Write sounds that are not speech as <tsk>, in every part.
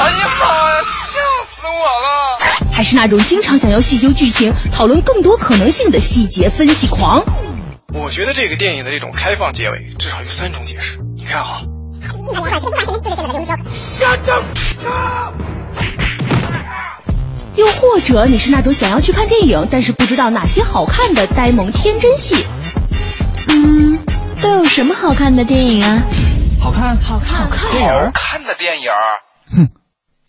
哎呀妈呀，吓死我了！还是那种经常想要细究剧情、讨论更多可能性的细节分析狂，我觉得这个电影的这种开放结尾至少有三种解释。你看哈。又或者你是那种想要去看电影，但是不知道哪些好看的呆萌天真系。嗯，都有什么好看的电影啊？好看，好看，好看，好看的电影。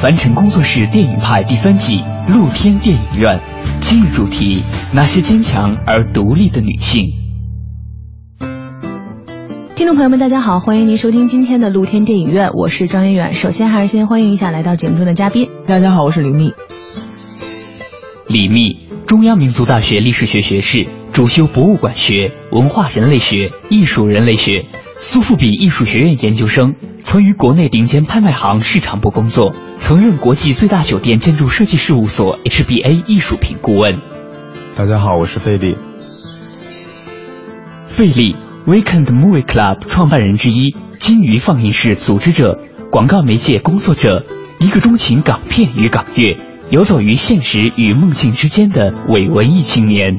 凡尘工作室电影派第三季露天电影院，今日主题：那些坚强而独立的女性。听众朋友们，大家好，欢迎您收听今天的露天电影院，我是张远远。首先还是先欢迎一下来到节目中的嘉宾。大家好，我是李密。李密，中央民族大学历史学学士，主修博物馆学、文化人类学、艺术人类学，苏富比艺术学院研究生，曾于国内顶尖拍卖行市场部工作，曾任国际最大酒店建筑设计事务所 HBA 艺术品顾问。大家好，我是费力。费力。Weekend Movie Club 创办人之一，金鱼放映室组织者，广告媒介工作者，一个钟情港片与港乐，游走于现实与梦境之间的伪文艺青年。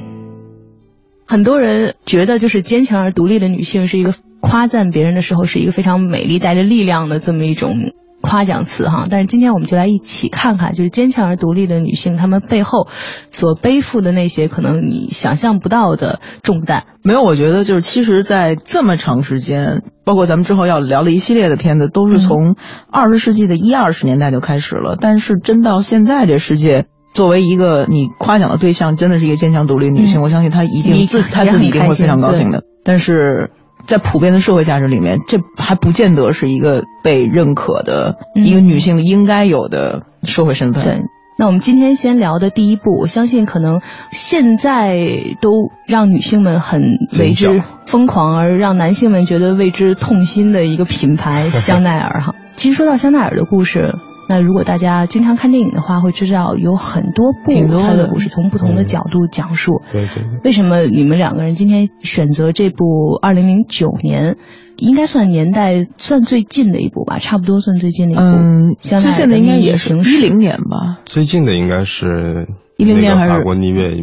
很多人觉得，就是坚强而独立的女性是一个夸赞别人的时候是一个非常美丽、带着力量的这么一种。夸奖词哈，但是今天我们就来一起看看，就是坚强而独立的女性，她们背后所背负的那些可能你想象不到的重担。没有，我觉得就是其实，在这么长时间，包括咱们之后要聊的一系列的片子，都是从二十世纪的一二十年代就开始了。但是真到现在，这世界作为一个你夸奖的对象，真的是一个坚强独立的女性，我相信她一定自她自己一定会非常高兴的。但是。在普遍的社会价值里面，这还不见得是一个被认可的一个女性应该有的社会身份。对，那我们今天先聊的第一步，我相信可能现在都让女性们很为之疯狂，而让男性们觉得为之痛心的一个品牌 <laughs> ——香奈儿。哈，其实说到香奈儿的故事。那如果大家经常看电影的话，会知道有很多部他的故事从不同的角度讲述。对对。为什么你们两个人今天选择这部二零零九年，应该算年代算最近的一部吧？差不多算最近的一部。嗯，最近的应该也是一零年吧。最近的应该是。一零年还是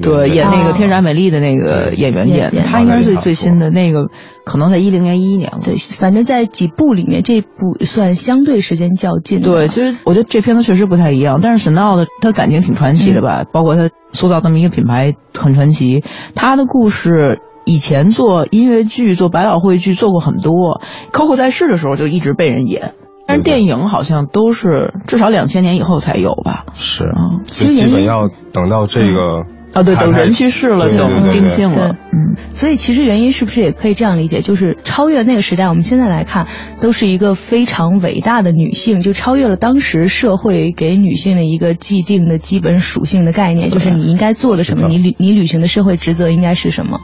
对演那个天然美丽的那个演员演的，他应该是最最新的那个，可能在一零年一一年。对，反正在几部里面，这部算相对时间较近。对，其实我觉得这片子确实不太一样，但是沈闹的他感情挺传奇的吧，包括他塑造这么一个品牌很传奇。他的故事以前做音乐剧、做百老汇剧做过很多，Coco 在世的时候就一直被人演。但是电影好像都是至少两千年以后才有吧？是啊，其实基本要等到这个啊，对，等人去世了，就定性了。嗯，所以其实原因是不是也可以这样理解？就是超越那个时代，我们现在来看，都是一个非常伟大的女性，就超越了当时社会给女性的一个既定的基本属性的概念，就是你应该做的什么，你履你履行的社会职责应该是什么。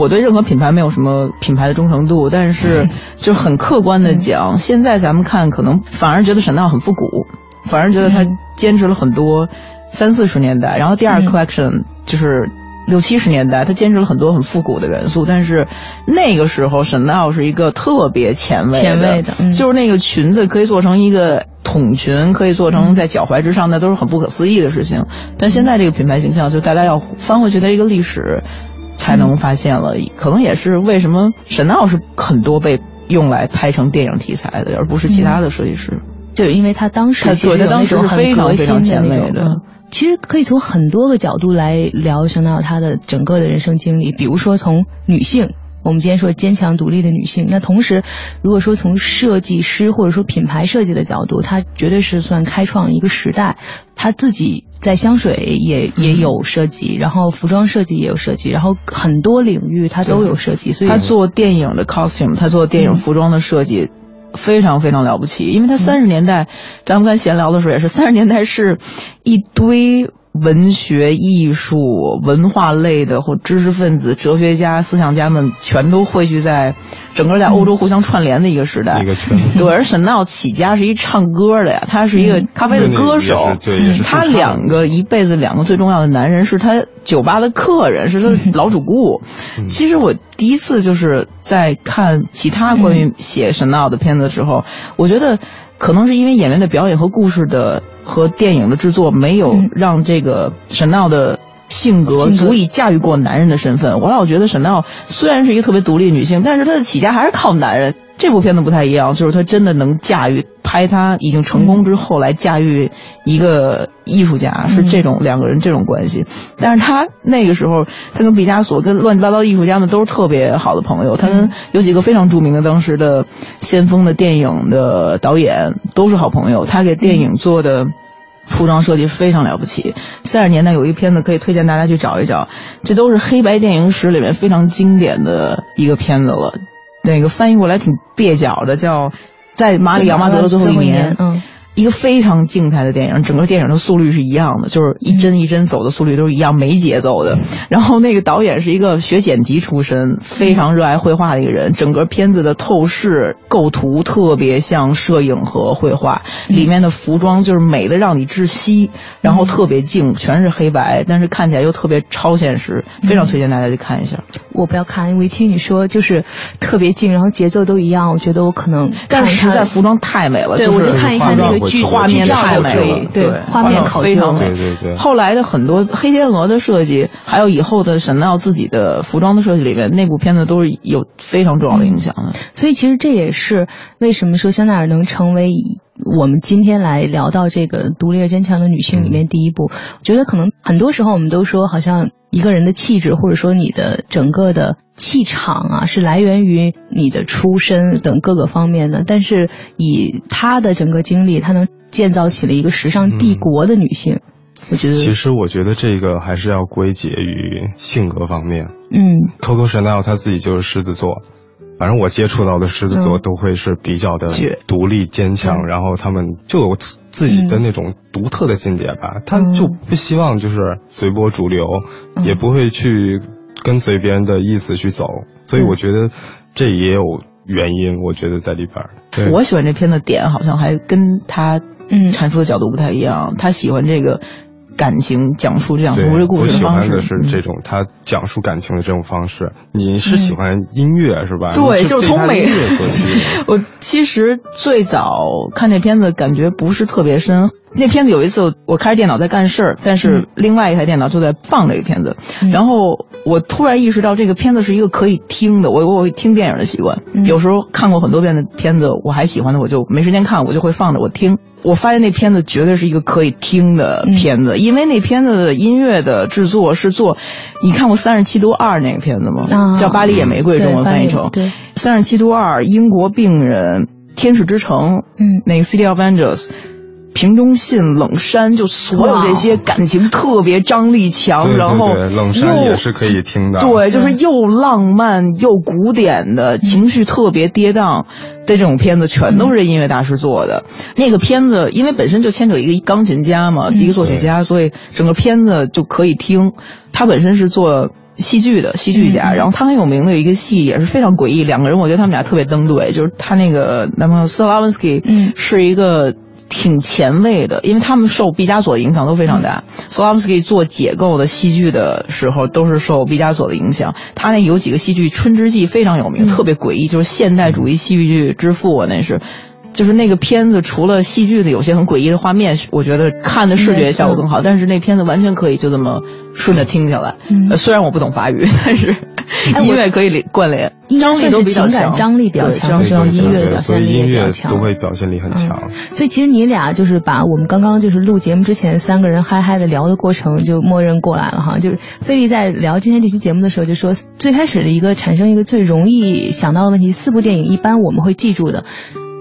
我对任何品牌没有什么品牌的忠诚度，但是 <laughs> 就很客观的讲，现在咱们看可能反而觉得沈奈很复古，反而觉得他坚持了很多三四十年代，然后第二 collection 就是六七十年代，他坚持了很多很复古的元素，但是那个时候沈奈是一个特别前卫前卫的，就是那个裙子可以做成一个筒裙，可以做成在脚踝之上，那都是很不可思议的事情。但现在这个品牌形象，就大家要翻回去它一个历史。才能发现了，可能也是为什么沈闹是很多被用来拍成电影题材的，而不是其他的设计师。就因为他当时其实有那种很革新的那种。其实可以从很多个角度来聊香奈儿她的整个的人生经历，比如说从女性。我们今天说坚强独立的女性，那同时，如果说从设计师或者说品牌设计的角度，她绝对是算开创一个时代。她自己在香水也也有设计，然后服装设计也有设计，然后很多领域她都有设计。所以她做电影的 costume，她做电影服装的设计非常非常了不起。因为她三十年代，咱们刚闲聊的时候也是，三十年代是一堆。文学、艺术、文化类的或知识分子、哲学家、思想家们全都汇聚在整个在欧洲互相串联的一个时代。一个圈。对，而沈闹起家是一唱歌的呀，他是一个咖啡的歌手。对，是。他两个一辈子两个最重要的男人是他酒吧的客人，是他老主顾。其实我第一次就是在看其他关于写沈闹的片子的时候，我觉得。可能是因为演员的表演和故事的和电影的制作没有让这个沈闹的性格足以驾驭过男人的身份。我老觉得沈闹虽然是一个特别独立女性，但是她的起家还是靠男人。这部片子不太一样，就是他真的能驾驭拍他已经成功之后来驾驭一个艺术家，是这种两个人这种关系。但是他那个时候，他跟毕加索跟乱七八糟艺术家们都是特别好的朋友。他跟有几个非常著名的当时的先锋的电影的导演都是好朋友。他给电影做的服装设计非常了不起。三十年代有一片子可以推荐大家去找一找，这都是黑白电影史里面非常经典的一个片子了。那个翻译过来挺蹩脚的，叫在马里亚马德的最后一年。嗯。一个非常静态的电影，整个电影的速率是一样的，就是一帧一帧走的速率都是一样，没节奏的。然后那个导演是一个学剪辑出身，非常热爱绘画的一个人。整个片子的透视构图特别像摄影和绘画，里面的服装就是美的让你窒息，然后特别静，全是黑白，但是看起来又特别超现实，非常推荐大家去看一下。我不要看，因为听你说就是特别静，然后节奏都一样，我觉得我可能。但实在服装太美了，对我就看一下那个。剧画面太美了，对，画面非常美。对对对。后来的很多黑天鹅的设计，还有以后的沈奈自己的服装的设计里面，那部片子都是有非常重要的影响的。所以其实这也是为什么说香奈儿能成为我们今天来聊到这个独立而坚强的女性里面第一部。我觉得可能很多时候我们都说，好像一个人的气质，或者说你的整个的。气场啊，是来源于你的出身等各个方面的。但是以她的整个经历，她能建造起了一个时尚帝国的女性，我觉得。其实我觉得这个还是要归结于性格方面。嗯，Coco Chanel 她自己就是狮子座，反正我接触到的狮子座都会是比较的独立坚强，然后他们就有自己的那种独特的境界吧。他就不希望就是随波逐流，也不会去。跟随别人的意思去走，所以我觉得这也有原因。我觉得在里边，对我喜欢这片的点好像还跟他阐述的角度不太一样。他喜欢这个。感情讲述这样故事故事的方式，我喜欢的是这种他讲述感情的这种方式。你是喜欢音乐是吧？对，就是从美。<laughs> 我其实最早看这片子感觉不是特别深。那片子有一次我开着电脑在干事儿，但是另外一台电脑就在放这个片子，然后我突然意识到这个片子是一个可以听的。我我会听电影的习惯，有时候看过很多遍的片子，我还喜欢的我就没时间看，我就会放着我听。我发现那片子绝对是一个可以听的片子，因为那片子的音乐的制作是做，你看过《三十七度二》那个片子吗？叫《巴黎野玫瑰》，中文翻译成《三十七度二》，英国病人，天使之城，嗯，那个《City of Angels》。瓶中信、冷山，就所有这些感情特别张力强，然后冷山也是可以听的。对，就是又浪漫又古典的情绪特别跌宕的这种片子，全都是音乐大师做的。那个片子因为本身就牵扯一个钢琴家嘛，一个作曲家，所以整个片子就可以听。他本身是做戏剧的戏剧家，然后他很有名的一个戏也是非常诡异。两个人，我觉得他们俩特别登对，就是他那个男朋友斯拉文斯基，嗯，是一个。挺前卫的，因为他们受毕加索的影响都非常大。斯拉夫斯基做解构的戏剧的时候，都是受毕加索的影响。他那有几个戏剧《春之祭》非常有名，特别诡异，就是现代主义戏剧之父啊，那是。就是那个片子除了戏剧的有些很诡异的画面，我觉得看的视觉效果更好，但是那片子完全可以就这么顺着听下来。嗯，虽然我不懂法语，但是音乐可以连关联，张力都比较强，张力比较强，需要音乐表现力比较强，都会表现力很强。所以其实你俩就是把我们刚刚就是录节目之前三个人嗨嗨的聊的过程就默认过来了哈。就是菲利在聊今天这期节目的时候就说，最开始的一个产生一个最容易想到的问题，四部电影一般我们会记住的。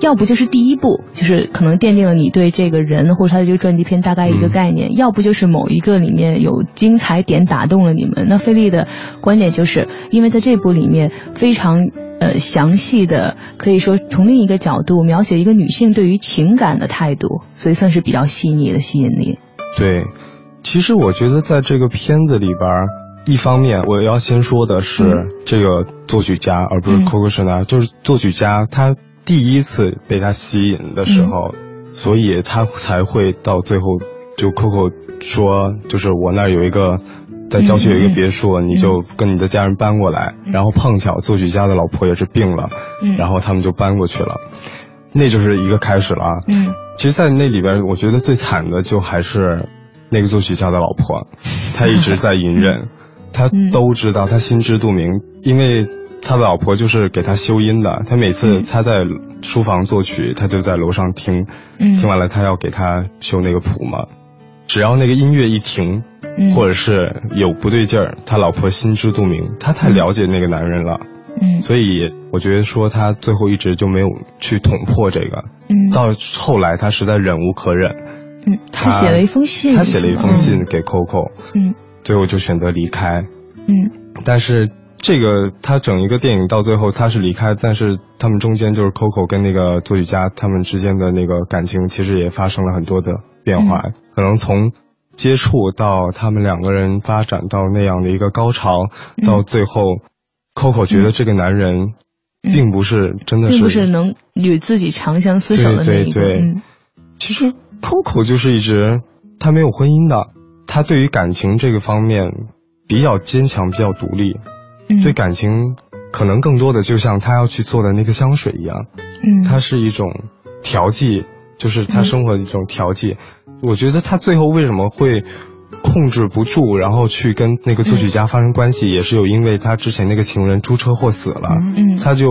要不就是第一部，就是可能奠定了你对这个人或者他的这个传记片大概一个概念；要不就是某一个里面有精彩点打动了你们。那费利的观点就是，因为在这部里面非常呃详细的，可以说从另一个角度描写一个女性对于情感的态度，所以算是比较细腻的吸引力。对，其实我觉得在这个片子里边，一方面我要先说的是这个作曲家，而不是 Coco Chanel，就是作曲家他。第一次被他吸引的时候，所以他才会到最后就 Coco 说，就是我那儿有一个在郊区有一个别墅，你就跟你的家人搬过来。然后碰巧作曲家的老婆也是病了，然后他们就搬过去了，那就是一个开始了。嗯，其实，在那里边，我觉得最惨的就还是那个作曲家的老婆，他一直在隐忍，他都知道，他心知肚明，因为。他的老婆就是给他修音的，他每次他在书房作曲，他就在楼上听，听完了他要给他修那个谱嘛。只要那个音乐一停，或者是有不对劲儿，他老婆心知肚明，他太了解那个男人了。嗯，所以我觉得说他最后一直就没有去捅破这个。嗯，到后来他实在忍无可忍。嗯，他写了一封信。他写了一封信给 Coco。嗯，最后就选择离开。嗯，但是。这个他整一个电影到最后他是离开，但是他们中间就是 Coco 跟那个作曲家他们之间的那个感情其实也发生了很多的变化，可能从接触到他们两个人发展到那样的一个高潮，到最后 Coco 觉得这个男人并不是真的是，并不是能与自己长相厮守的那一个。其实 Coco 就是一直他没有婚姻的，他对于感情这个方面比较坚强，比较独立。对感情，可能更多的就像他要去做的那个香水一样，嗯，它是一种调剂，就是他生活的一种调剂。我觉得他最后为什么会控制不住，然后去跟那个作曲家发生关系，也是有因为他之前那个情人出车祸死了，嗯，他就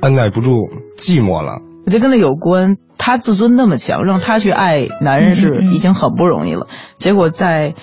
按耐不住寂寞了。我觉得跟他有关，他自尊那么强，让他去爱男人是已经很不容易了，结果在。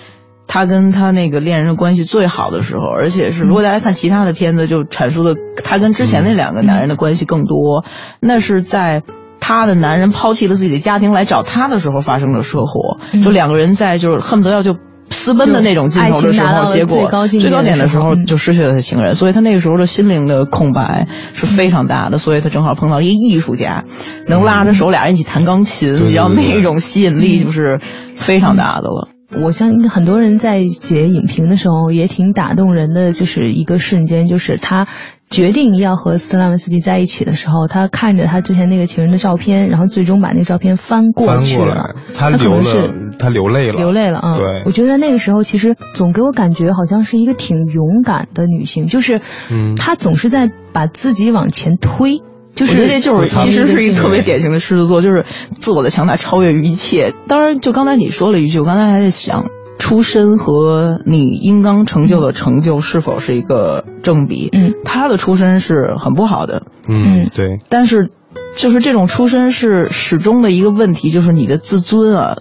他跟他那个恋人的关系最好的时候，而且是如果大家看其他的片子，就阐述的他跟之前那两个男人的关系更多。那是在他的男人抛弃了自己的家庭来找他的时候发生的车祸，就两个人在就是恨不得要就私奔的那种镜头的时候，结果最高点的时候就失去了他情人，所以他那个时候的心灵的空白是非常大的。所以他正好碰到一个艺术家，能拉着手俩人一起弹钢琴，你知道那种吸引力就是非常大的了。我相信很多人在写影评的时候也挺打动人的，就是一个瞬间，就是他决定要和斯特拉文斯基在一起的时候，他看着他之前那个情人的照片，然后最终把那个照片翻过去了，他流了，他流泪了，流泪了啊！对，我觉得那个时候，其实总给我感觉好像是一个挺勇敢的女性，就是，嗯，她总是在把自己往前推。就是这就是其实是一个特别典型的狮子座，就是自我的强大超越于一切。当然，就刚才你说了一句，我刚才还在想，出身和你应当成就的成就是否是一个正比？嗯，他的出身是很不好的。嗯，对。但是，就是这种出身是始终的一个问题，就是你的自尊啊，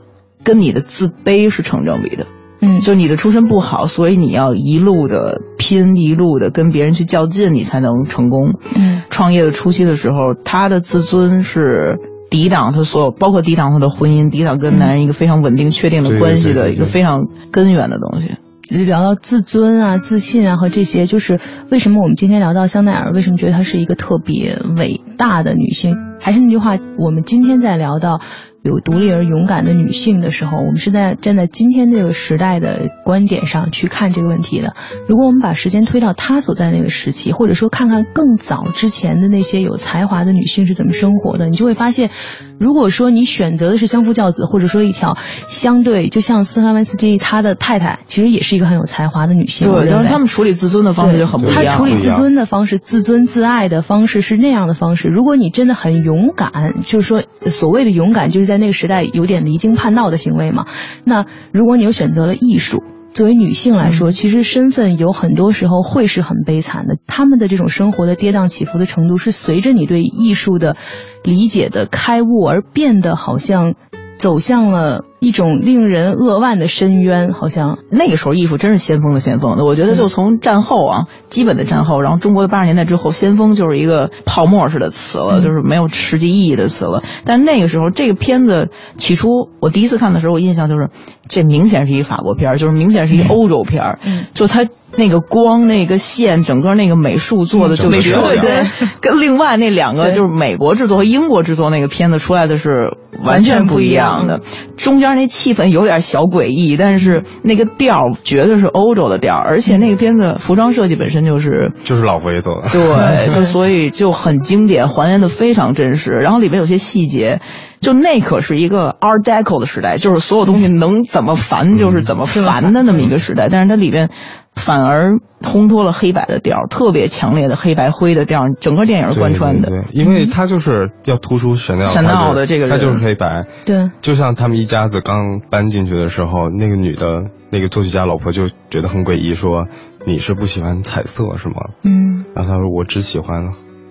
跟你的自卑是成正比的。嗯，就你的出身不好，所以你要一路的拼，一路的跟别人去较劲，你才能成功。嗯，创业的初期的时候，他的自尊是抵挡他所有，包括抵挡他的婚姻，抵挡跟男人一个非常稳定、确定的关系的一个非常根源的东西。聊到自尊啊、自信啊和这些，就是为什么我们今天聊到香奈儿，为什么觉得她是一个特别伟大的女性？还是那句话，我们今天在聊到。有独立而勇敢的女性的时候，我们是在站在今天这个时代的观点上去看这个问题的。如果我们把时间推到她所在那个时期，或者说看看更早之前的那些有才华的女性是怎么生活的，你就会发现，如果说你选择的是相夫教子，或者说一条相对，就像斯特拉文斯基他的太太，其实也是一个很有才华的女性。对，但是他们处理自尊的方式就很不一样。他处理自尊的方式，自尊自爱的方式是那样的方式。如果你真的很勇。勇敢，就是说所谓的勇敢，就是在那个时代有点离经叛道的行为嘛。那如果你又选择了艺术，作为女性来说，其实身份有很多时候会是很悲惨的。她们的这种生活的跌宕起伏的程度，是随着你对艺术的理解的开悟而变得好像。走向了一种令人扼腕的深渊，好像那个时候艺术真是先锋的先锋的。我觉得就从战后啊，基本的战后，然后中国的八十年代之后，先锋就是一个泡沫式的词了，就是没有实际意义的词了。但是那个时候，这个片子起初我第一次看的时候，我印象就是这明显是一法国片儿，就是明显是一欧洲片儿，就它。那个光，那个线，整个那个美术做的就美术跟跟另外那两个就是美国制作和英国制作那个片子出来的是完全不一样的。中间那气氛有点小诡异，但是那个调绝对是欧洲的调，而且那个片子服装设计本身就是就是老佛爷做的，对，就所以就很经典，还原的非常真实。然后里面有些细节，就那可是一个 Art Deco 的时代，就是所有东西能怎么烦就是怎么烦的那么一个时代，但是它里边。反而烘托了黑白的调，特别强烈的黑白灰的调，整个电影贯穿的。对，因为他就是要突出神奈神奈的这个人，他就是黑白。对，就像他们一家子刚搬进去的时候，那个女的，那个作曲家老婆就觉得很诡异，说你是不喜欢彩色是吗？嗯。然后他说我只喜欢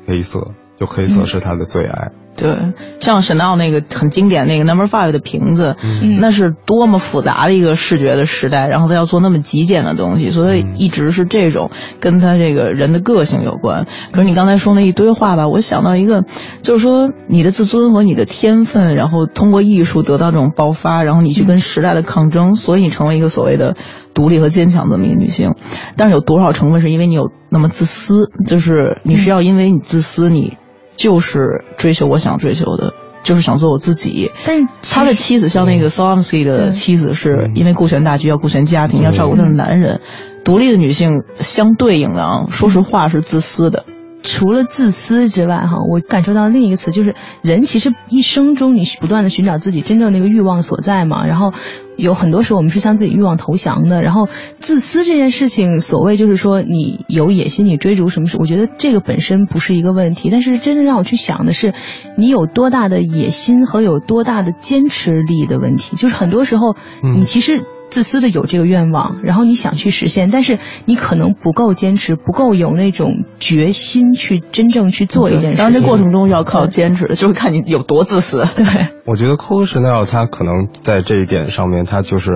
黑色，就黑色是他的最爱。对，像沈闹那个很经典那个 Number Five 的瓶子，那是多么复杂的一个视觉的时代，然后他要做那么极简的东西，所以一直是这种跟他这个人的个性有关。可是你刚才说那一堆话吧，我想到一个，就是说你的自尊和你的天分，然后通过艺术得到这种爆发，然后你去跟时代的抗争，所以你成为一个所谓的独立和坚强这么一个女性。但是有多少成分是因为你有那么自私？就是你是要因为你自私你。就是追求我想追求的，就是想做我自己。但他的妻子像那个 Solomsky 的妻子，是因为顾全大局，要顾全家庭，要照顾他的男人。独立的女性相对应的啊，说实话是自私的。除了自私之外，哈，我感受到另一个词就是，人其实一生中你不断的寻找自己真正那个欲望所在嘛。然后有很多时候我们是向自己欲望投降的。然后自私这件事情，所谓就是说你有野心，你追逐什么事，我觉得这个本身不是一个问题。但是真正让我去想的是，你有多大的野心和有多大的坚持力的问题。就是很多时候你其实。自私的有这个愿望，然后你想去实现，但是你可能不够坚持，不够有那种决心去真正去做一件事。当然，这过程中要靠坚持，就是看你有多自私。对，我觉得 Coco Chanel 他可能在这一点上面，他就是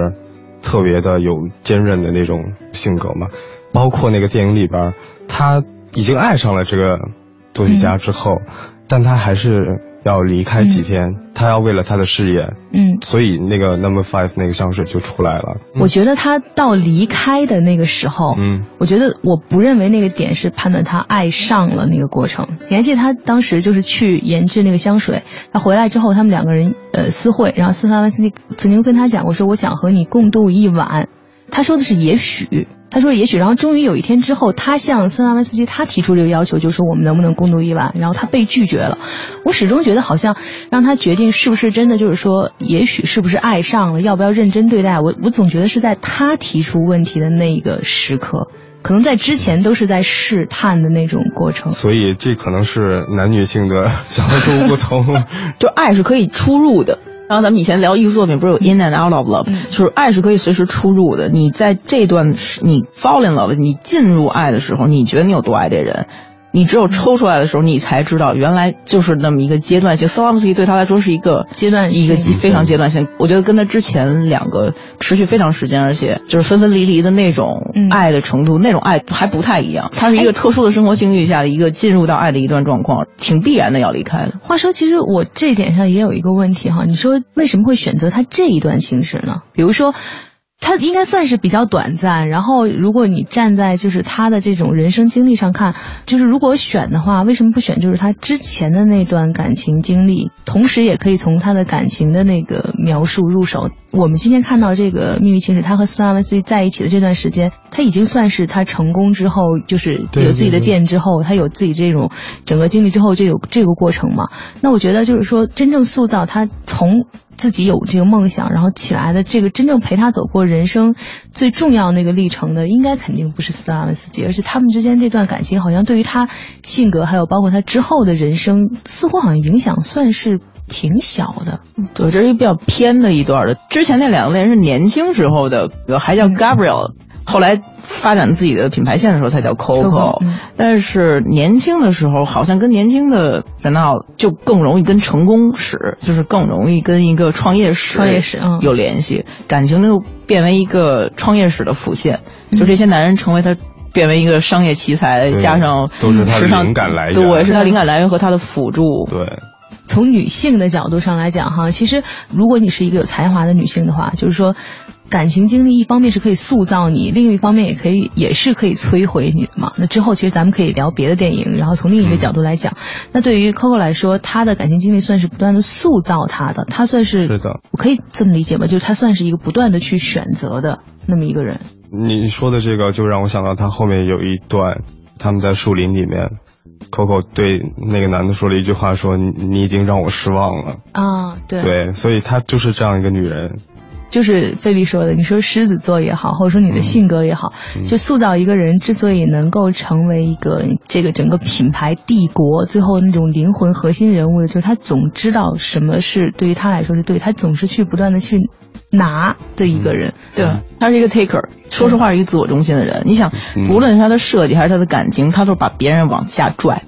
特别的有坚韧的那种性格嘛。包括那个电影里边，他已经爱上了这个作曲家之后，但他还是。要离开几天，他要为了他的事业，嗯，所以那个 Number Five 那个香水就出来了。我觉得他到离开的那个时候，嗯，我觉得我不认为那个点是判断他爱上了那个过程。你还记得他当时就是去研制那个香水，他回来之后，他们两个人呃私会，然后斯特文斯基曾经跟他讲过，说我想和你共度一晚。他说的是也许。他说：“也许，然后终于有一天之后，他向斯拉文斯基他提出这个要求，就是说我们能不能共度一晚？然后他被拒绝了。我始终觉得好像让他决定是不是真的，就是说，也许是不是爱上了，要不要认真对待？我我总觉得是在他提出问题的那个时刻，可能在之前都是在试探的那种过程。所以这可能是男女性的角度不同，<laughs> 就爱是可以出入的。”然后咱们以前聊艺术作品，不是有 in and out of love，就是爱是可以随时出入的。你在这段你 fall in love，你进入爱的时候，你觉得你有多爱这人？你只有抽出来的时候，你才知道原来就是那么一个阶段性。o m s k y 对他来说是一个阶段，一个非常阶段性。我觉得跟他之前两个持续非常时间，而且就是分分离离的那种爱的程度，那种爱还不太一样。他是一个特殊的生活境遇下的一个进入到爱的一段状况，挺必然的要离开的。话说，其实我这点上也有一个问题哈，你说为什么会选择他这一段情史呢？比如说。他应该算是比较短暂，然后如果你站在就是他的这种人生经历上看，就是如果选的话，为什么不选就是他之前的那段感情经历？同时也可以从他的感情的那个描述入手。我们今天看到这个秘密情史，他和斯拉文斯在一起的这段时间，他已经算是他成功之后，就是有自己的店之后，他有自己这种整个经历之后，这有这个过程嘛？那我觉得就是说，真正塑造他从自己有这个梦想，然后起来的这个真正陪他走过。人生最重要那个历程的，应该肯定不是斯拉文斯基，而且他们之间这段感情好像对于他性格，还有包括他之后的人生，似乎好像影响算是挺小的。对，这是一个比较偏的一段的。之前那两个人是年轻时候的，还叫 Gabriel。后来发展自己的品牌线的时候才叫 Coco，但是年轻的时候好像跟年轻的 Chanel 就更容易跟成功史，就是更容易跟一个创业史创业史有联系，感情就变为一个创业史的辅线，就这些男人成为他变为一个商业奇才，加上都是他灵感来源，对，是他灵感来源和他的辅助，对。从女性的角度上来讲，哈，其实如果你是一个有才华的女性的话，就是说。感情经历一方面是可以塑造你，另一方面也可以也是可以摧毁你的嘛。那之后其实咱们可以聊别的电影，然后从另一个角度来讲。那对于 Coco 来说，她的感情经历算是不断的塑造她的，她算是是的，我可以这么理解吗？就是他算是一个不断的去选择的那么一个人。你说的这个就让我想到她后面有一段，他们在树林里面，Coco 对那个男的说了一句话，说你你已经让我失望了啊，对对，所以她就是这样一个女人。就是菲利说的，你说狮子座也好，或者说你的性格也好，就塑造一个人之所以能够成为一个这个整个品牌帝国最后那种灵魂核心人物的，就是他总知道什么是对于他来说是对，他总是去不断的去拿的一个人。对，他是一个 taker，说实话是一个自我中心的人。你想，无论是他的设计还是他的感情，他都是把别人往下拽，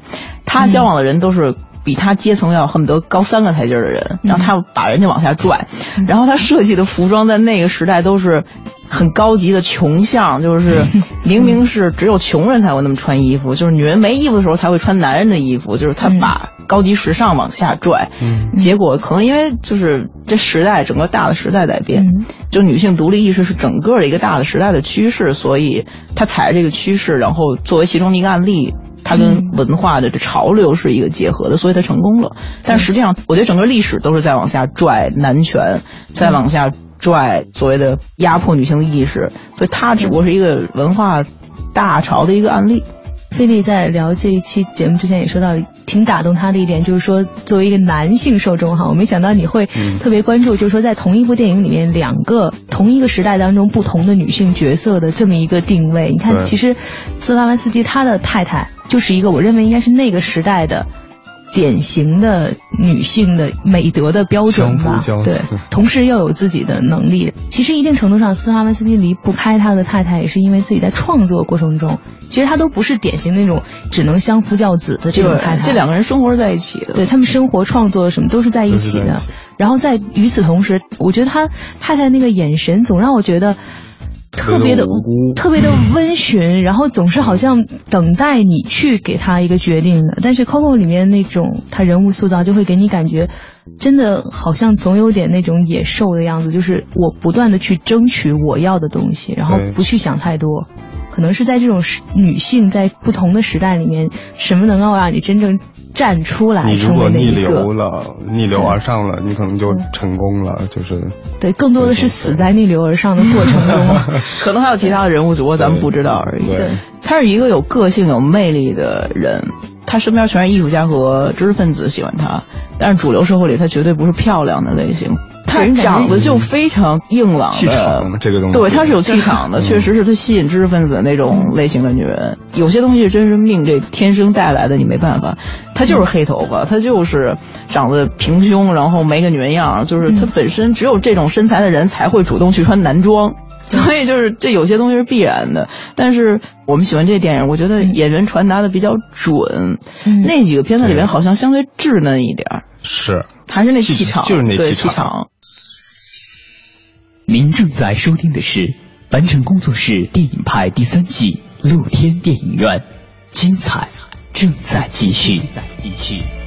他交往的人都是。比他阶层要恨不得高三个台阶的人，然后他把人家往下拽，然后他设计的服装在那个时代都是很高级的穷相，就是 <laughs> 明明是只有穷人才会那么穿衣服，就是女人没衣服的时候才会穿男人的衣服，就是他把高级时尚往下拽，结果可能因为就是这时代整个大的时代在变，就女性独立意识是整个的一个大的时代的趋势，所以他踩着这个趋势，然后作为其中的一个案例。它跟文化的这潮流是一个结合的，所以它成功了。但实际上，我觉得整个历史都是在往下拽男权，在往下拽所谓的压迫女性的意识，所以它只不过是一个文化大潮的一个案例。菲利在聊这一期节目之前也说到，挺打动他的一点就是说，作为一个男性受众哈，我没想到你会特别关注，就是说在同一部电影里面，两个同一个时代当中不同的女性角色的这么一个定位。你看，其实斯拉文斯基他的太太就是一个，我认为应该是那个时代的。典型的女性的美德的标准吧，对，同时又有自己的能力。其实一定程度上，斯哈文斯基离不开他的太太，也是因为自己在创作过程中，其实他都不是典型那种只能相夫教子的这种太太。这两个人生活在一起的，对他们生活、创作什么都是在一起的。然后在与此同时，我觉得他太太那个眼神总让我觉得。特别的特别的温驯，然后总是好像等待你去给他一个决定的。但是 Coco 里面那种他人物塑造就会给你感觉，真的好像总有点那种野兽的样子，就是我不断的去争取我要的东西，然后不去想太多。可能是在这种女性在不同的时代里面，什么能够让你真正站出来？你如果逆流了，逆流而上了，你可能就成功了。就是对，更多的是死在逆流而上的过程中，<laughs> 可能还有其他的人物，只不过咱们不知道而已。对，他是一个有个性、有魅力的人，他身边全是艺术家和知识分子喜欢他，但是主流社会里他绝对不是漂亮的类型。她长得就非常硬朗气场这个东西，对，她是有气场的，确实是她吸引知识分子那种类型的女人。有些东西是真是命这天生带来的，你没办法。她就是黑头发，她就是长得平胸，然后没个女人样，就是她本身只有这种身材的人才会主动去穿男装，所以就是这有些东西是必然的。但是我们喜欢这电影，我觉得演员传达的比较准，那几个片子里面好像相对稚嫩一点是，还是那气场，就是那气场。您正在收听的是凡尘工作室电影派第三季露天电影院，精彩正在继续，在继续。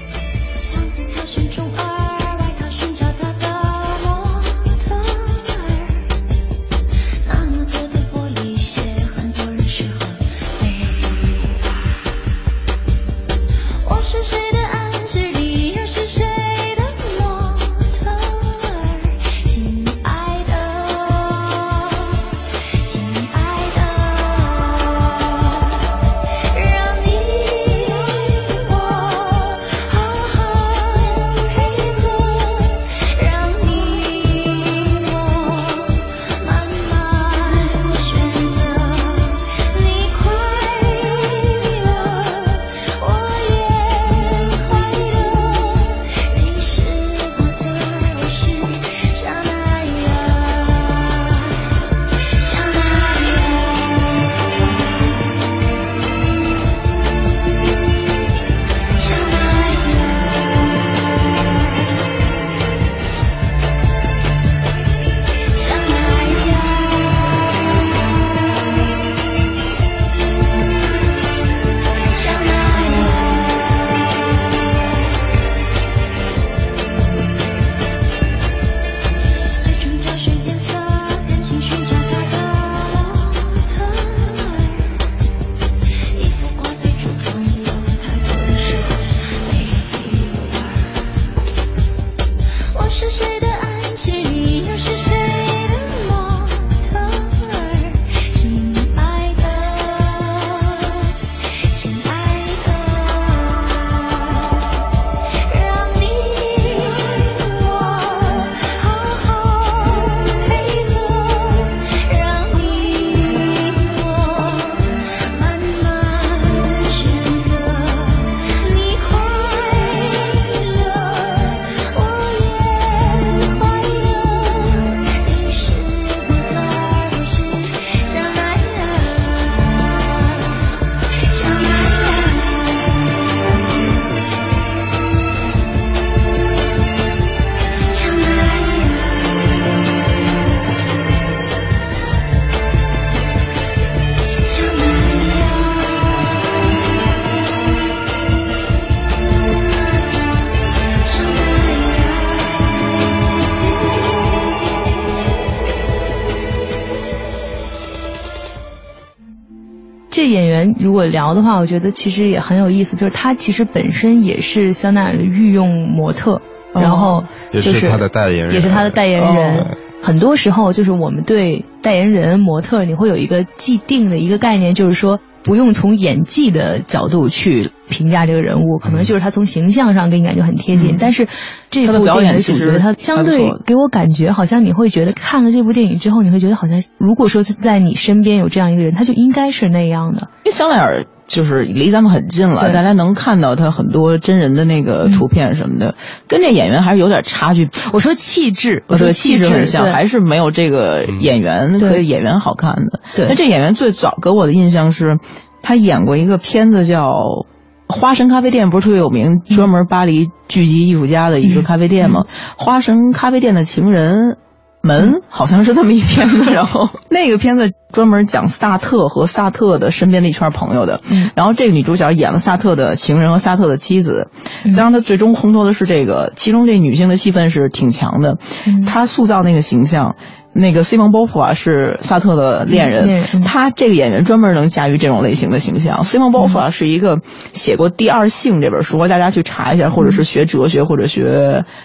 如果聊的话，我觉得其实也很有意思，就是他其实本身也是香奈儿的御用模特，然后就是他的代言人，也是他的代言人。很多时候就是我们对代言人、模特，你会有一个既定的一个概念，就是说。不用从演技的角度去评价这个人物，可能就是他从形象上给你感觉很贴近。但是这部电影的主角，他相对给我感觉好像你会觉得看了这部电影之后，你会觉得好像如果说在你身边有这样一个人，他就应该是那样的。因为香奈儿就是离咱们很近了，大家能看到他很多真人的那个图片什么的，跟这演员还是有点差距。我说气质，我说气质很像，还是没有这个演员和演员好看的。那这演员最早给我的印象是。他演过一个片子叫《花神咖啡店》，不是特别有名，专门巴黎聚集艺术家的一个咖啡店吗？花神咖啡店的情人门好像是这么一片子，然后 <laughs> 那个片子专门讲萨特和萨特的身边的一圈朋友的。然后这个女主角演了萨特的情人和萨特的妻子，当然她最终烘托的是这个，其中这女性的戏份是挺强的，她塑造那个形象。那个西蒙波夫啊是萨特的恋人，他这个演员专门能驾驭这种类型的形象。西蒙波夫啊是一个写过《第二性》这本书，大家去查一下，或者是学哲学或者学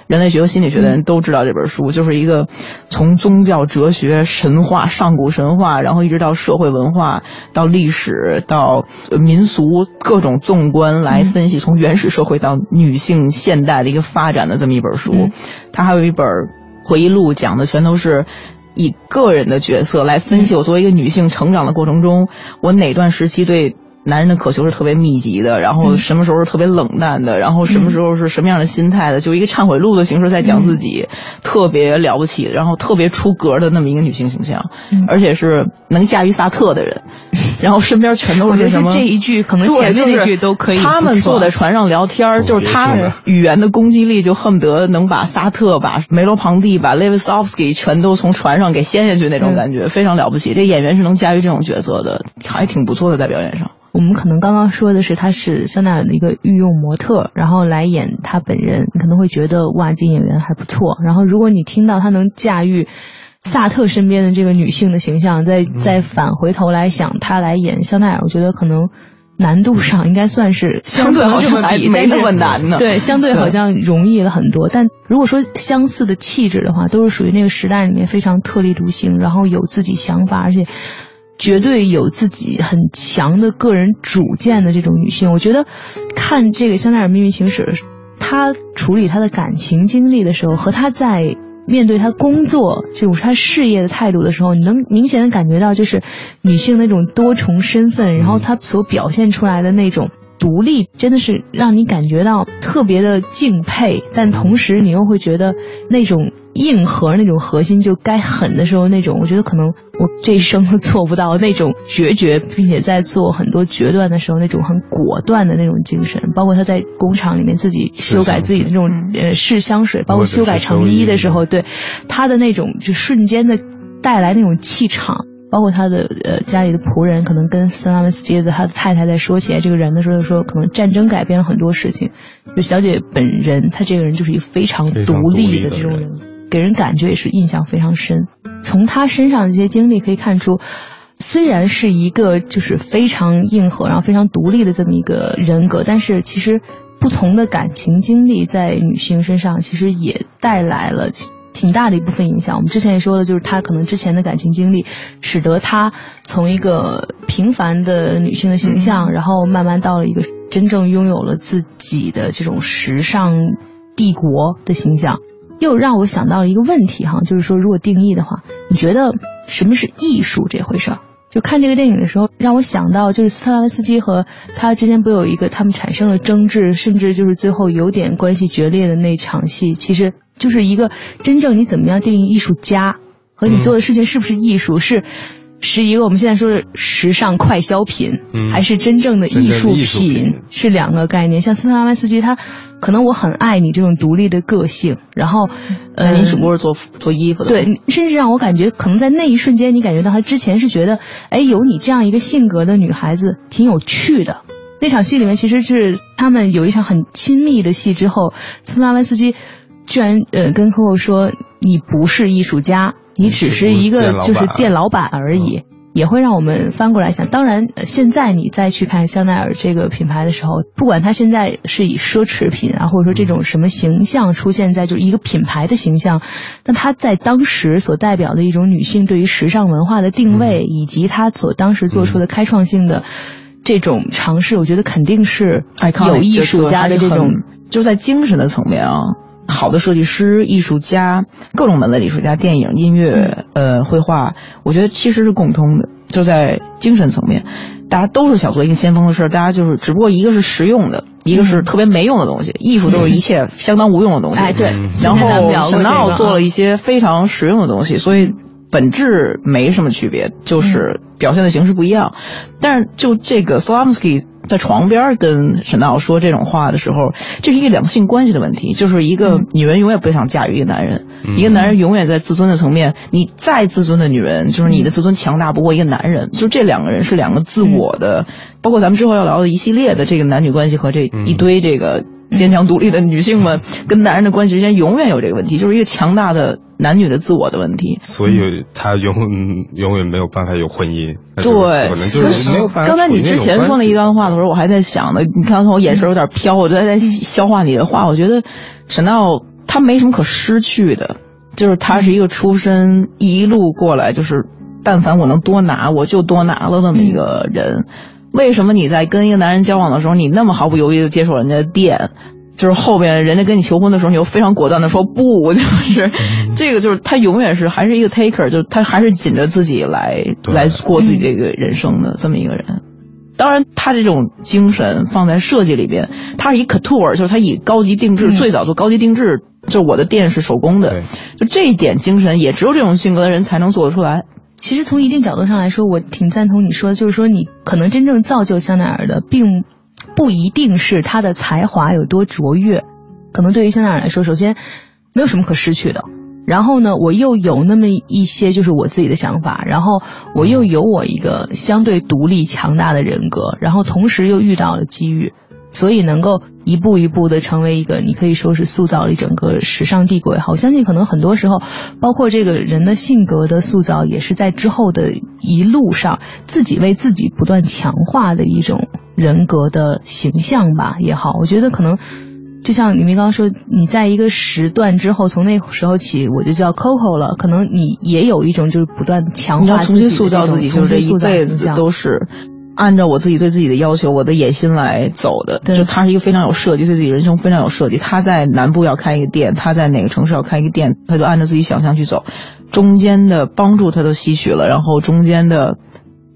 人类学和心理学的人都知道这本书，就是一个从宗教、哲学、神话、上古神话，然后一直到社会文化、到历史、到民俗各种纵观来分析，从原始社会到女性现代的一个发展的这么一本书。他还有一本回忆录，讲的全都是。以个人的角色来分析我作为一个女性成长的过程中，我哪段时期对。男人的渴求是特别密集的，然后什么时候是特别冷淡的，然后什么时候是什么样的心态的，就一个忏悔录的形式在讲自己，特别了不起，然后特别出格的那么一个女性形象，而且是能驾驭萨特的人，然后身边全都是什么？这一句可能前面那句都可以。他们坐在船上聊天，就是他语言的攻击力就恨不得能把萨特、把梅罗庞蒂、把雷维斯奥夫斯基全都从船上给掀下去那种感觉，非常了不起。这演员是能驾驭这种角色的，还挺不错的，在表演上。我们可能刚刚说的是她是香奈儿的一个御用模特，然后来演她本人，你可能会觉得哇，这演员还不错。然后如果你听到她能驾驭萨特身边的这个女性的形象，再再返回头来想她来演香奈儿，我觉得可能难度上应该算是相对好像没那么难呢。对，相对好像容易了很多。但如果说相似的气质的话，都是属于那个时代里面非常特立独行，然后有自己想法，而且。绝对有自己很强的个人主见的这种女性，我觉得看这个《香奈儿秘密情史》，她处理她的感情经历的时候，和她在面对她工作这种她事业的态度的时候，你能明显的感觉到，就是女性那种多重身份，然后她所表现出来的那种独立，真的是让你感觉到特别的敬佩，但同时你又会觉得那种。硬核那种核心，就该狠的时候那种，我觉得可能我这一生都做不到那种决绝，并且在做很多决断的时候那种很果断的那种精神。包括他在工厂里面自己修改自己的那种呃试香水，包括修改成衣的时候，对他的那种就瞬间的带来那种气场。包括他的呃家里的仆人，可能跟斯拉文斯基的他的太太在说起来这个人的时候，说可能战争改变了很多事情。就小姐本人，她这个人就是一个非常独立的这种人。给人感觉也是印象非常深。从她身上的这些经历可以看出，虽然是一个就是非常硬核，然后非常独立的这么一个人格，但是其实不同的感情经历在女性身上其实也带来了挺大的一部分影响。我们之前也说了，就是她可能之前的感情经历，使得她从一个平凡的女性的形象，然后慢慢到了一个真正拥有了自己的这种时尚帝国的形象。又让我想到了一个问题哈，就是说，如果定义的话，你觉得什么是艺术这回事儿？就看这个电影的时候，让我想到就是斯特拉文斯基和他之间不有一个他们产生了争执，甚至就是最后有点关系决裂的那场戏，其实就是一个真正你怎么样定义艺术家和你做的事情是不是艺术是。是一个我们现在说的时尚快消品，还是真正的艺术品，是两个概念。像斯特拉文斯基，他可能我很爱你这种独立的个性，然后，呃，你只不过是做做衣服的，对，甚至让我感觉，可能在那一瞬间，你感觉到他之前是觉得，哎，有你这样一个性格的女孩子挺有趣的。那场戏里面，其实是他们有一场很亲密的戏之后，斯特拉文斯基居然呃跟客户说：“你不是艺术家。”你只是一个就是店老板而已，也会让我们翻过来想。当然，现在你再去看香奈儿这个品牌的时候，不管它现在是以奢侈品啊，或者说这种什么形象出现在就是一个品牌的形象，但它在当时所代表的一种女性对于时尚文化的定位，以及它所当时做出的开创性的这种尝试，我觉得肯定是有艺术家的这种，就在精神的层面啊。好的设计师、艺术家，各种门类的艺术家，电影、音乐、呃，绘画，我觉得其实是共通的，就在精神层面，大家都是想做一个先锋的事儿，大家就是只不过一个是实用的，一个是特别没用的东西，艺术都是 <laughs> 一切相当无用的东西。哎，对。然后沈奥做了一些非常实用的东西，所以本质没什么区别，就是表现的形式不一样。但是就这个 Slavsky。在床边跟沈娜说这种话的时候，这是一个两性关系的问题，就是一个女人永远不想驾驭一个男人，一个男人永远在自尊的层面，你再自尊的女人，就是你的自尊强大不过一个男人，就这两个人是两个自我的，包括咱们之后要聊的一系列的这个男女关系和这一堆这个。坚强独立的女性们 <laughs> 跟男人的关系之间永远有这个问题，就是一个强大的男女的自我的问题。所以他永永远没有办法有婚姻。对，可能就是没有办法。刚才你之前说那一段话的时候，我还在想呢。你看我眼神有点飘，我在在消化你的话。我觉得沈闹他没什么可失去的，就是他是一个出身一路过来，就是但凡我能多拿，我就多拿了那么一个人。为什么你在跟一个男人交往的时候，你那么毫不犹豫的接受人家的电？就是后边人家跟你求婚的时候，你又非常果断的说不，就是这个就是他永远是还是一个 taker，就他还是紧着自己来来过自己这个人生的这么一个人。当然，他这种精神放在设计里边，他是以 couture，就是他以高级定制，最早做高级定制，就我的店是手工的，就这一点精神，也只有这种性格的人才能做得出来。其实从一定角度上来说，我挺赞同你说，就是说你可能真正造就香奈儿的，并不一定是他的才华有多卓越，可能对于香奈儿来说，首先没有什么可失去的。然后呢，我又有那么一些就是我自己的想法，然后我又有我一个相对独立强大的人格，然后同时又遇到了机遇。所以能够一步一步的成为一个，你可以说是塑造了一整个时尚帝国也。好，我相信可能很多时候，包括这个人的性格的塑造，也是在之后的一路上自己为自己不断强化的一种人格的形象吧，也好。我觉得可能就像你们刚刚说，你在一个时段之后，从那时候起我就叫 Coco 了，可能你也有一种就是不断强化、重新塑造自己，就是这一辈子都是。按照我自己对自己的要求，我的野心来走的，就他是一个非常有设计，对自己人生非常有设计。他在南部要开一个店，他在哪个城市要开一个店，他就按照自己想象去走，中间的帮助他都吸取了，然后中间的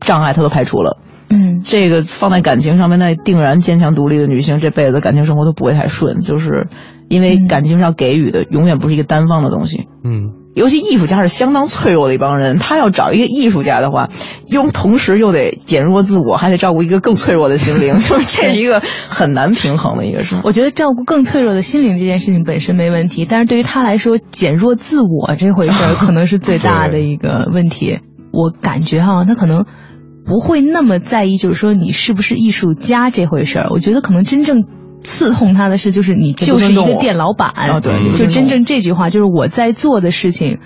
障碍他都排除了。嗯，这个放在感情上面，那定然坚强独立的女性，这辈子感情生活都不会太顺，就是因为感情上给予的永远不是一个单方的东西。嗯。尤其艺术家是相当脆弱的一帮人，他要找一个艺术家的话，又同时又得减弱自我，还得照顾一个更脆弱的心灵，<laughs> 就是这是一个很难平衡的一个事。我觉得照顾更脆弱的心灵这件事情本身没问题，但是对于他来说，减弱自我这回事儿可能是最大的一个问题。我感觉哈，他可能不会那么在意，就是说你是不是艺术家这回事儿。我觉得可能真正。刺痛他的是，就是你就是一个店老板，就真正这句话，就是我在做的事情，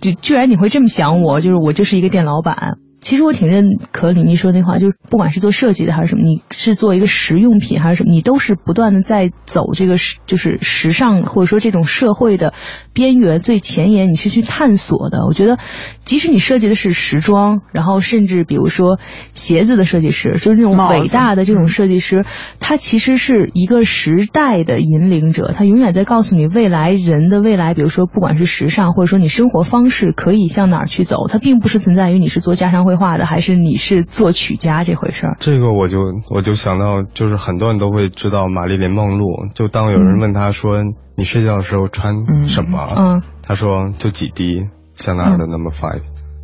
就居然你会这么想我，就是我就是一个店老板。其实我挺认可李妮说那话，就是不管是做设计的还是什么，你是做一个实用品还是什么，你都是不断的在走这个，就是时尚或者说这种社会的边缘最前沿，你是去探索的。我觉得，即使你设计的是时装，然后甚至比如说鞋子的设计师，就是那种伟大的这种设计师，他其实是一个时代的引领者，他永远在告诉你未来人的未来，比如说不管是时尚或者说你生活方式可以向哪儿去走，它并不是存在于你是做家常。会画的还是你是作曲家这回事儿？这个我就我就想到，就是很多人都会知道玛丽莲梦露。就当有人问他说你睡觉的时候穿什么，嗯，他说就几滴香奈儿的 Number Five，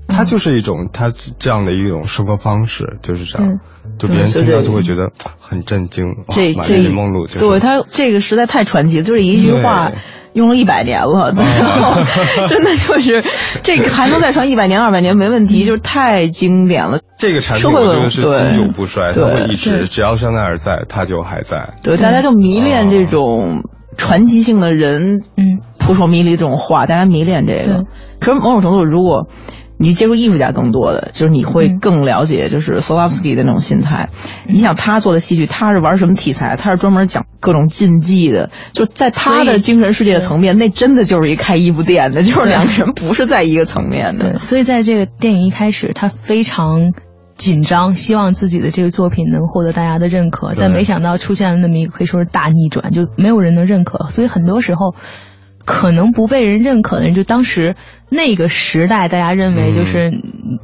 他就是一种他这样的一种生活方式，就是这样，就别人听到就会觉得 <tsk> 很震惊。这玛丽莲梦露，对他这个实在太传奇了，就是一句话。用了一百年了，<laughs> <laughs> 真的就是这个还能再传一百年、二百年没问题，就是太经典了。这个产品我觉得是经久不衰，它会一直，只要香奈儿在，它就还在。对，大家就迷恋这种传奇性的人，嗯，扑朔迷离这种话，大家迷恋这个。可是某种程度，如果你接触艺术家更多的，就是你会更了解，就是 Solovsky 的那种心态。你想他做的戏剧，他是玩什么题材？他是专门讲各种禁忌的，就在他的精神世界的层面，那真的就是一开衣服店的，就是两个人不是在一个层面的。所以在这个电影一开始，他非常紧张，希望自己的这个作品能获得大家的认可，但没想到出现了那么一个可以说是大逆转，就没有人能认可。所以很多时候。可能不被人认可的人，就当时那个时代，大家认为就是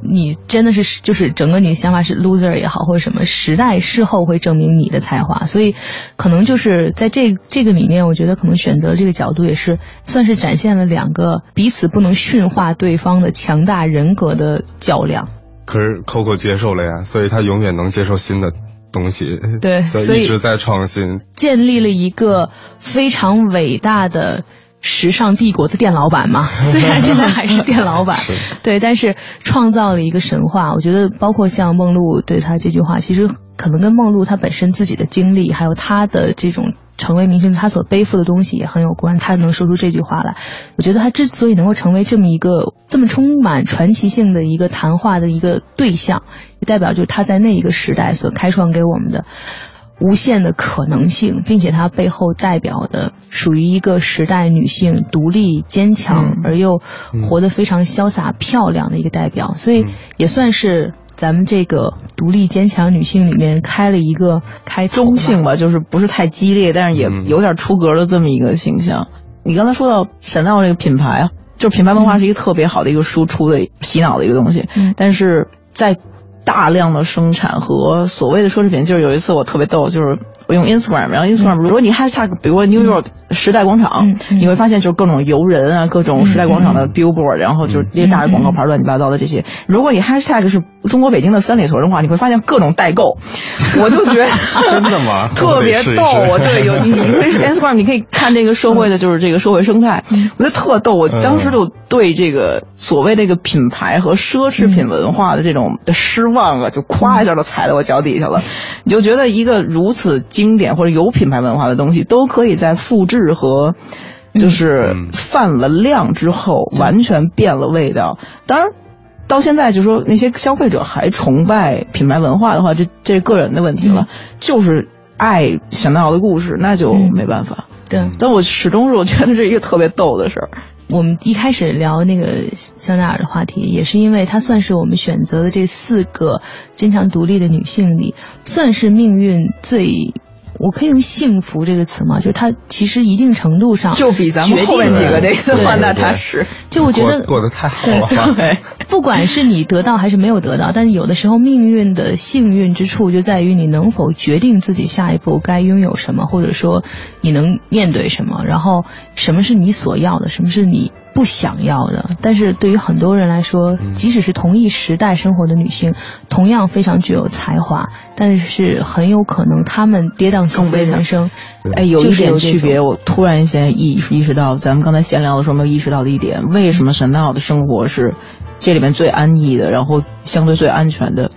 你真的是就是整个你的想法是 loser 也好，或者什么时代事后会证明你的才华，所以可能就是在这这个里面，我觉得可能选择这个角度也是算是展现了两个彼此不能驯化对方的强大人格的较量。可是 Coco 接受了呀，所以他永远能接受新的东西，对，<laughs> 所以一直在创新，建立了一个非常伟大的。时尚帝国的店老板嘛，<laughs> 虽然现在还是店老板，对，但是创造了一个神话。我觉得，包括像梦露对他这句话，其实可能跟梦露他本身自己的经历，还有他的这种成为明星，他所背负的东西也很有关。他能说出这句话来，我觉得他之所以能够成为这么一个这么充满传奇性的一个谈话的一个对象，也代表就是他在那一个时代所开创给我们的。无限的可能性，并且它背后代表的属于一个时代女性独立坚强而又活得非常潇洒漂亮的一个代表，所以也算是咱们这个独立坚强女性里面开了一个开中性吧，就是不是太激烈，但是也有点出格的这么一个形象。你刚才说到闪耀这个品牌啊，就是品牌文化是一个特别好的一个输出的洗脑的一个东西，但是在。大量的生产和所谓的奢侈品，就是有一次我特别逗，就是我用 Instagram，然后 Instagram 如果你 hashtag，比如说 New York 时代广场，你会发现就是各种游人啊，各种时代广场的 billboard，然后就是那些大的广告牌乱七八糟的这些。如果你 hashtag 是中国北京的三里屯的话，你会发现各种代购，我就觉得 <laughs> 真的吗？<laughs> 特别逗，我对有你你可以 <laughs> Instagram，你可以看这个社会的就是这个社会生态，我觉得特逗。我当时就对这个所谓这个品牌和奢侈品文化的这种的失。望啊，就咵一下就踩在我脚底下了。你就觉得一个如此经典或者有品牌文化的东西，都可以在复制和就是泛了量之后，完全变了味道。当然，到现在就说那些消费者还崇拜品牌文化的话，这这是个人的问题了。就是爱香奈儿的故事，那就没办法。对，但我始终是我觉得是一个特别逗的事儿。我们一开始聊那个香奈儿的话题，也是因为它算是我们选择的这四个坚强独立的女性里，算是命运最。我可以用幸福这个词吗？就是他其实一定程度上就比咱们后面几个这个话那踏实。就我觉得过得太好了。<laughs> 对，不管是你得到还是没有得到，但是有的时候命运的幸运之处就在于你能否决定自己下一步该拥有什么，或者说你能面对什么，然后什么是你所要的，什么是你。不想要的，但是对于很多人来说，即使是同一时代生活的女性，同样非常具有才华，但是很有可能她们跌宕起伏的人生，哎，有一点区别。我突然间意意识到，咱们刚才闲聊的时候没有意识到的一点，为什么沈奈的生活是这里面最安逸的，然后相对最安全的？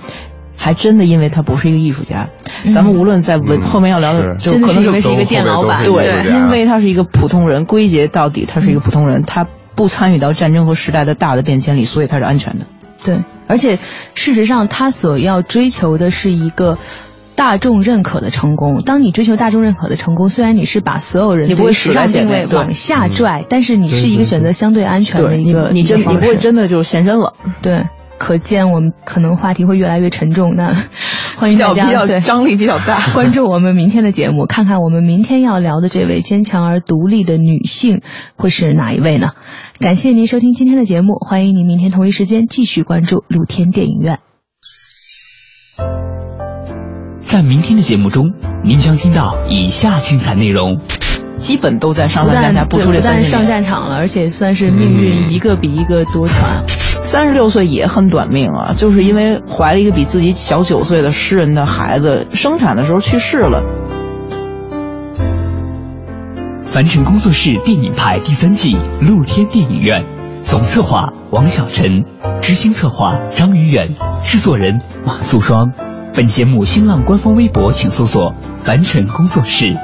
还真的因为他不是一个艺术家。咱们无论在文后面要聊的，就可能因为是一个店老板，对，因为他是一个普通人，归结到底，他是一个普通人，他。不参与到战争和时代的大的变迁里，所以它是安全的。对，而且事实上，他所要追求的是一个大众认可的成功。当你追求大众认可的成功，虽然你是把所有人对时尚定位往下拽，但是你是一个选择相对安全的一个，你真你不会真的就现身了。对。可见我们可能话题会越来越沉重，那 <laughs> 欢迎大家对张力比较大，<laughs> 关注我们明天的节目，看看我们明天要聊的这位坚强而独立的女性会是哪一位呢？感谢您收听今天的节目，欢迎您明天同一时间继续关注露天电影院。在明天的节目中，您将听到以下精彩内容，基本都在上上下下，不出这三上战场了，而且算是命运一个比一个多舛。三十六岁也很短命啊，就是因为怀了一个比自己小九岁的诗人的孩子，生产的时候去世了。凡尘工作室电影派第三季露天电影院，总策划王小晨，执行策划张宇远，制作人马素双。本节目新浪官方微博请搜索凡尘工作室。